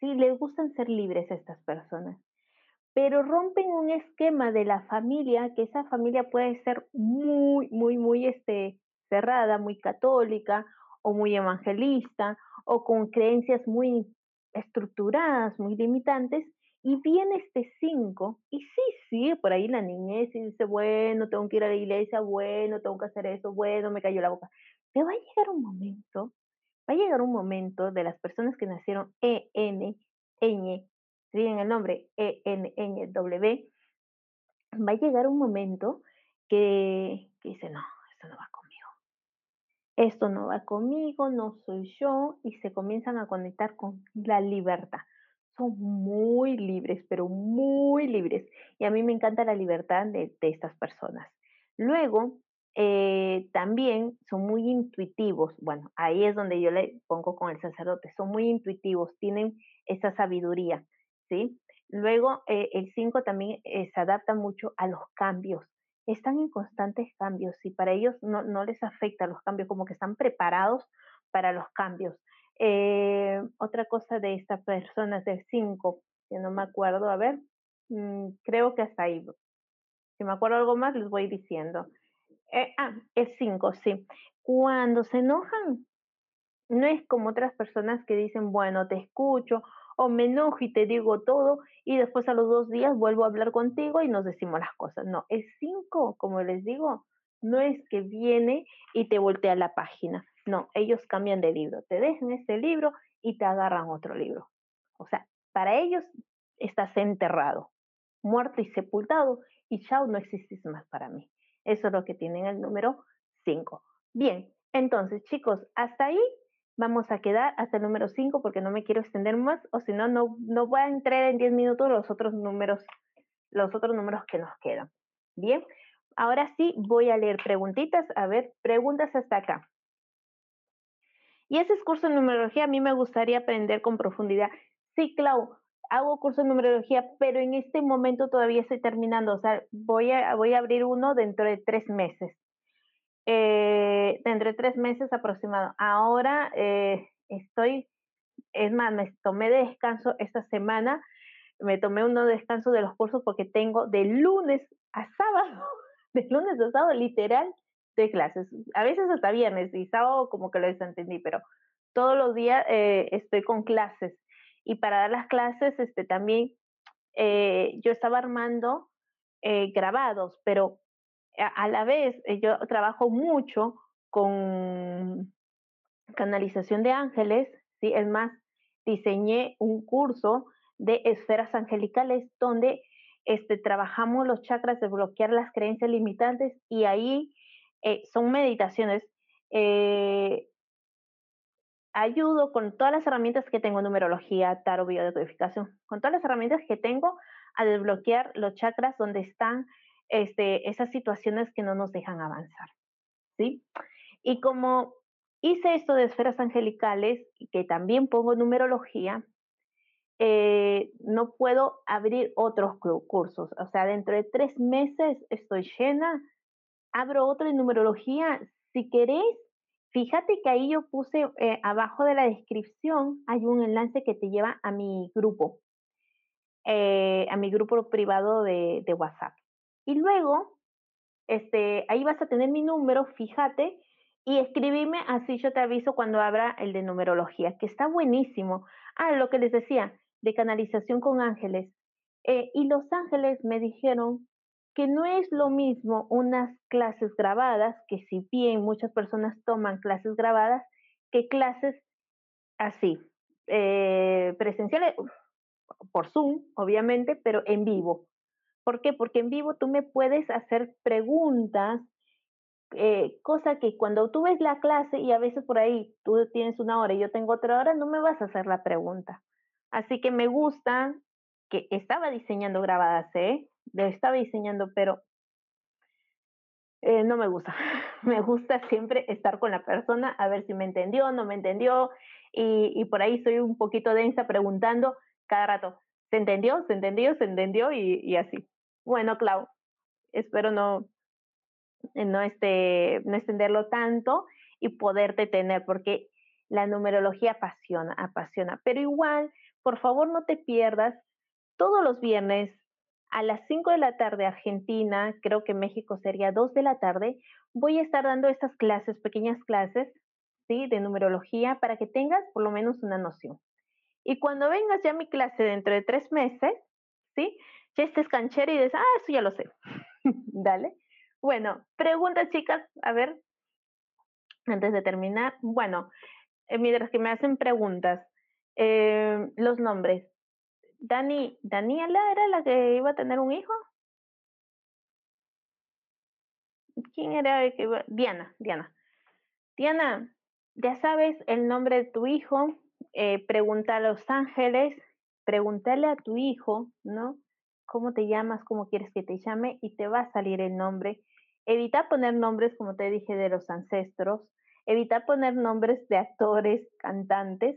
Sí, les gustan ser libres a estas personas, pero rompen un esquema de la familia, que esa familia puede ser muy, muy, muy este, cerrada, muy católica o muy evangelista o con creencias muy estructuradas, muy limitantes, y viene este 5 y sí, sí, por ahí la niñez y dice, bueno, tengo que ir a la iglesia, bueno, tengo que hacer eso, bueno, me cayó la boca. Pero va a llegar un momento, va a llegar un momento de las personas que nacieron E, N, Ñ, si en el nombre E, N, Ñ, W, va a llegar un momento que, que dice, no, eso no va conmigo esto no va conmigo, no soy yo, y se comienzan a conectar con la libertad. Son muy libres, pero muy libres. Y a mí me encanta la libertad de, estas personas. Luego, eh, también son muy intuitivos. Bueno, ahí es donde yo le pongo con el sacerdote. Son muy intuitivos, tienen esa sabiduría, ¿sí? Luego, eh, el 5 también eh, se adapta mucho a los cambios están en constantes cambios y para ellos no, no les afecta los cambios, como que están preparados para los cambios. Eh, otra cosa de esta persona es de 5, que no me acuerdo, a ver, mm, creo que hasta ahí. Si me acuerdo algo más, les voy diciendo. Eh, ah, es 5, sí. Cuando se enojan, no es como otras personas que dicen, bueno, te escucho, o me enojo y te digo todo y después a los dos días vuelvo a hablar contigo y nos decimos las cosas. No, es cinco, como les digo, no es que viene y te voltea la página. No, ellos cambian de libro, te dejan este libro y te agarran otro libro. O sea, para ellos estás enterrado, muerto y sepultado y chao, no existes más para mí. Eso es lo que tienen el número 5. Bien, entonces chicos, hasta ahí vamos a quedar hasta el número 5 porque no me quiero extender más o si no, no voy a entrar en 10 minutos los otros números, los otros números que nos quedan. Bien, ahora sí voy a leer preguntitas. A ver, preguntas hasta acá. Y ese curso de numerología a mí me gustaría aprender con profundidad. Sí, Clau, hago curso de numerología, pero en este momento todavía estoy terminando. O sea, voy a, voy a abrir uno dentro de tres meses eh, tendré tres meses aproximado. Ahora eh, estoy, es más, me tomé de descanso esta semana, me tomé uno de descanso de los cursos porque tengo de lunes a sábado, <laughs> de lunes a sábado literal de clases, a veces hasta viernes y sábado como que lo desentendí, pero todos los días eh, estoy con clases y para dar las clases este también eh, yo estaba armando eh, grabados, pero a la vez yo trabajo mucho con canalización de ángeles, ¿sí? Es más, diseñé un curso de esferas angelicales donde este, trabajamos los chakras de bloquear las creencias limitantes y ahí eh, son meditaciones. Eh, ayudo con todas las herramientas que tengo, numerología, tarot, biodecodificación, con todas las herramientas que tengo a desbloquear los chakras donde están este, esas situaciones que no nos dejan avanzar. ¿sí? Y como hice esto de esferas angelicales, que también pongo numerología, eh, no puedo abrir otros cursos. O sea, dentro de tres meses estoy llena, abro otro de numerología. Si queréis, fíjate que ahí yo puse eh, abajo de la descripción, hay un enlace que te lleva a mi grupo, eh, a mi grupo privado de, WhatsApp. Y luego, este, ahí vas a tener mi número, fíjate, y escribime así yo te aviso cuando abra el de numerología, que está buenísimo. Ah, lo que les decía, de canalización con ángeles. Eh, y Los Ángeles me dijeron que no es lo mismo unas clases grabadas, que si bien muchas personas toman clases grabadas, que clases así, eh, presenciales, por Zoom, obviamente, pero en vivo. ¿Por qué? Porque en vivo tú me puedes hacer preguntas, eh, cosa que cuando tú ves la clase y a veces por ahí tú tienes una hora y yo tengo otra hora, no me vas a hacer la pregunta. Así que me gusta que estaba diseñando grabadas, ¿eh? Lo estaba diseñando, pero eh, no me gusta. <laughs> me gusta siempre estar con la persona a ver si me entendió, no me entendió, y, y por ahí soy un poquito densa preguntando cada rato, ¿se entendió? ¿Se entendió? ¿Se entendió? Y, y así. Bueno, Clau, espero no, no, este, no extenderlo tanto y poderte tener, porque la numerología apasiona, apasiona. Pero igual, por favor, no te pierdas todos los viernes a las 5 de la tarde Argentina, creo que México sería 2 de la tarde, voy a estar dando estas clases, pequeñas clases, ¿sí? De numerología para que tengas por lo menos una noción. Y cuando vengas ya a mi clase dentro de tres meses, ¿sí? ya estés canchera y dices, ah, eso ya lo sé. <laughs> Dale. Bueno, preguntas, chicas, a ver, antes de terminar. Bueno, eh, mientras que me hacen preguntas, eh, los nombres. Dani, Daniela era la que iba a tener un hijo. ¿Quién era el que? Diana, Diana. Diana, ya sabes el nombre de tu hijo, eh, pregunta a los ángeles, pregúntale a tu hijo, ¿no? cómo te llamas, cómo quieres que te llame y te va a salir el nombre. Evita poner nombres, como te dije, de los ancestros. Evita poner nombres de actores, cantantes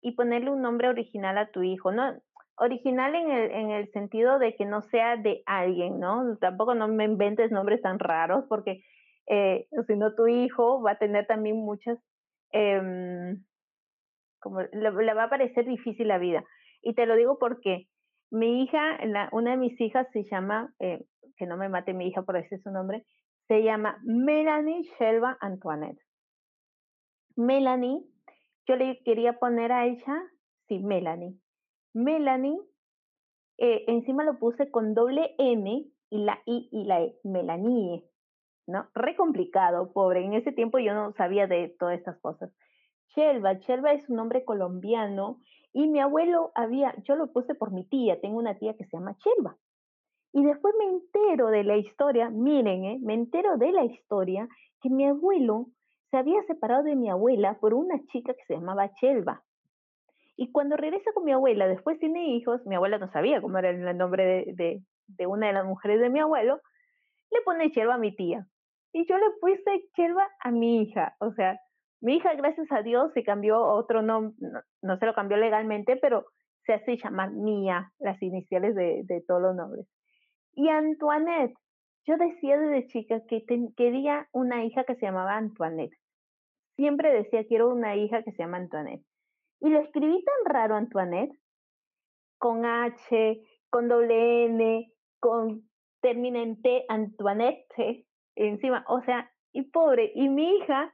y ponerle un nombre original a tu hijo, ¿no? Original en el, en el sentido de que no sea de alguien, ¿no? Tampoco no me inventes nombres tan raros porque eh, si no tu hijo va a tener también muchas, em, como le, va a parecer difícil la vida. Y te lo digo porque mi hija, una de mis hijas se llama, eh, que no me mate mi hija por ese su nombre, se llama Melanie Shelva Antoinette. Melanie, yo le quería poner a ella, sí, Melanie. Melanie, eh, encima lo puse con doble M y la I y la E, Melanie, ¿no? Re complicado, pobre. En ese tiempo yo no sabía de todas estas cosas. Shelva, Shelva es un nombre colombiano y mi abuelo había, yo lo puse por mi tía, tengo una tía que se llama Chelva. Y después me entero de la historia, miren, eh, me entero de la historia que mi abuelo se había separado de mi abuela por una chica que se llamaba Chelva. Y cuando regresa con mi abuela, después tiene hijos, mi abuela no sabía cómo era el nombre de, de, una de las mujeres de mi abuelo, le pone Chelva a mi tía. Y yo le puse Chelva a mi hija. O sea, mi hija, gracias a Dios, se cambió otro nombre, no, se lo cambió legalmente, pero se hace llamar Mía, las iniciales de, de todos los nombres. Y Antoinette, yo decía desde chica que quería una hija que se llamaba Antoinette. Siempre decía, quiero una hija que se llama Antoinette. Y lo escribí tan raro, Antoinette, con H, con doble N, con termina en T, Antoinette, encima, o sea, y pobre, y mi hija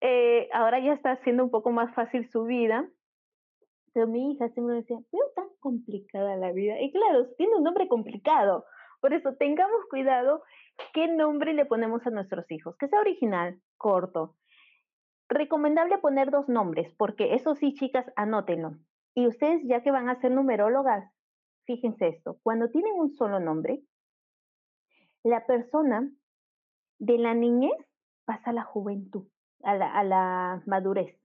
eh, ahora ya está haciendo un poco más fácil su vida. Pero mi hija siempre me decía, veo tan complicada la vida. Y claro, tiene un nombre complicado. Por eso tengamos cuidado qué nombre le ponemos a nuestros hijos. Que sea original, corto. Recomendable poner dos nombres, porque eso sí, chicas, anótenlo. Y ustedes, ya que van a ser numerólogas, fíjense esto, cuando tienen un solo nombre, la persona de la niñez pasa a la juventud a la, madurez.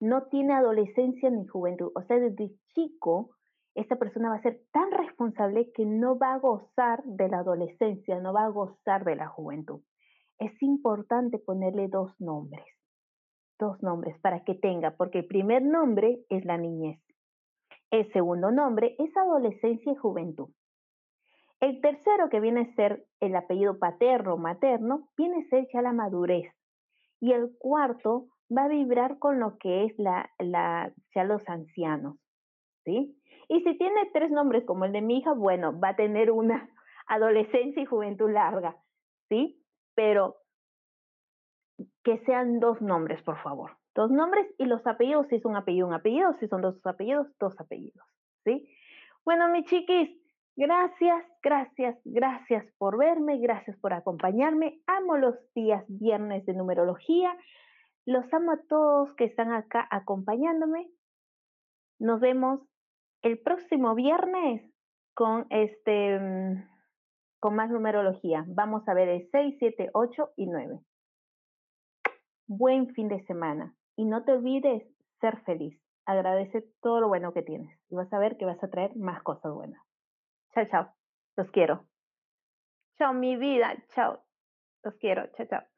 No tiene adolescencia ni juventud. O sea, desde chico, esta persona va a ser tan responsable que no va a gozar de la adolescencia, no va a gozar de la juventud. Es importante ponerle dos nombres, dos nombres para que tenga, porque el primer nombre es la niñez. El segundo nombre es adolescencia y juventud. El tercero, que viene a ser el apellido paterno materno, viene a ser ya la madurez, y el cuarto va a vibrar con lo que es la, la, ya los ancianos, ¿sí? Y si tiene tres nombres como el de mi hija, bueno, va a tener una <laughs> adolescencia y juventud larga, ¿sí? Pero que sean dos nombres, por favor. Dos nombres y los apellidos, si es un apellido, un apellido, si son dos apellidos, dos apellidos, ¿sí? Bueno, mis chiquis, gracias, gracias, gracias por verme, gracias por acompañarme. Amo los días viernes de numerología. Los amo a todos que están acá acompañándome. Nos vemos el próximo viernes con este mm, con más numerología. Vamos a ver el 6, 7, 8 y 9. Buen fin de semana y no te olvides ser feliz. Agradece todo lo bueno que tienes y vas a ver que vas a traer más cosas buenas. Chao, chao. Los quiero. Chao, mi vida. Chao. Los quiero. Chao, chao.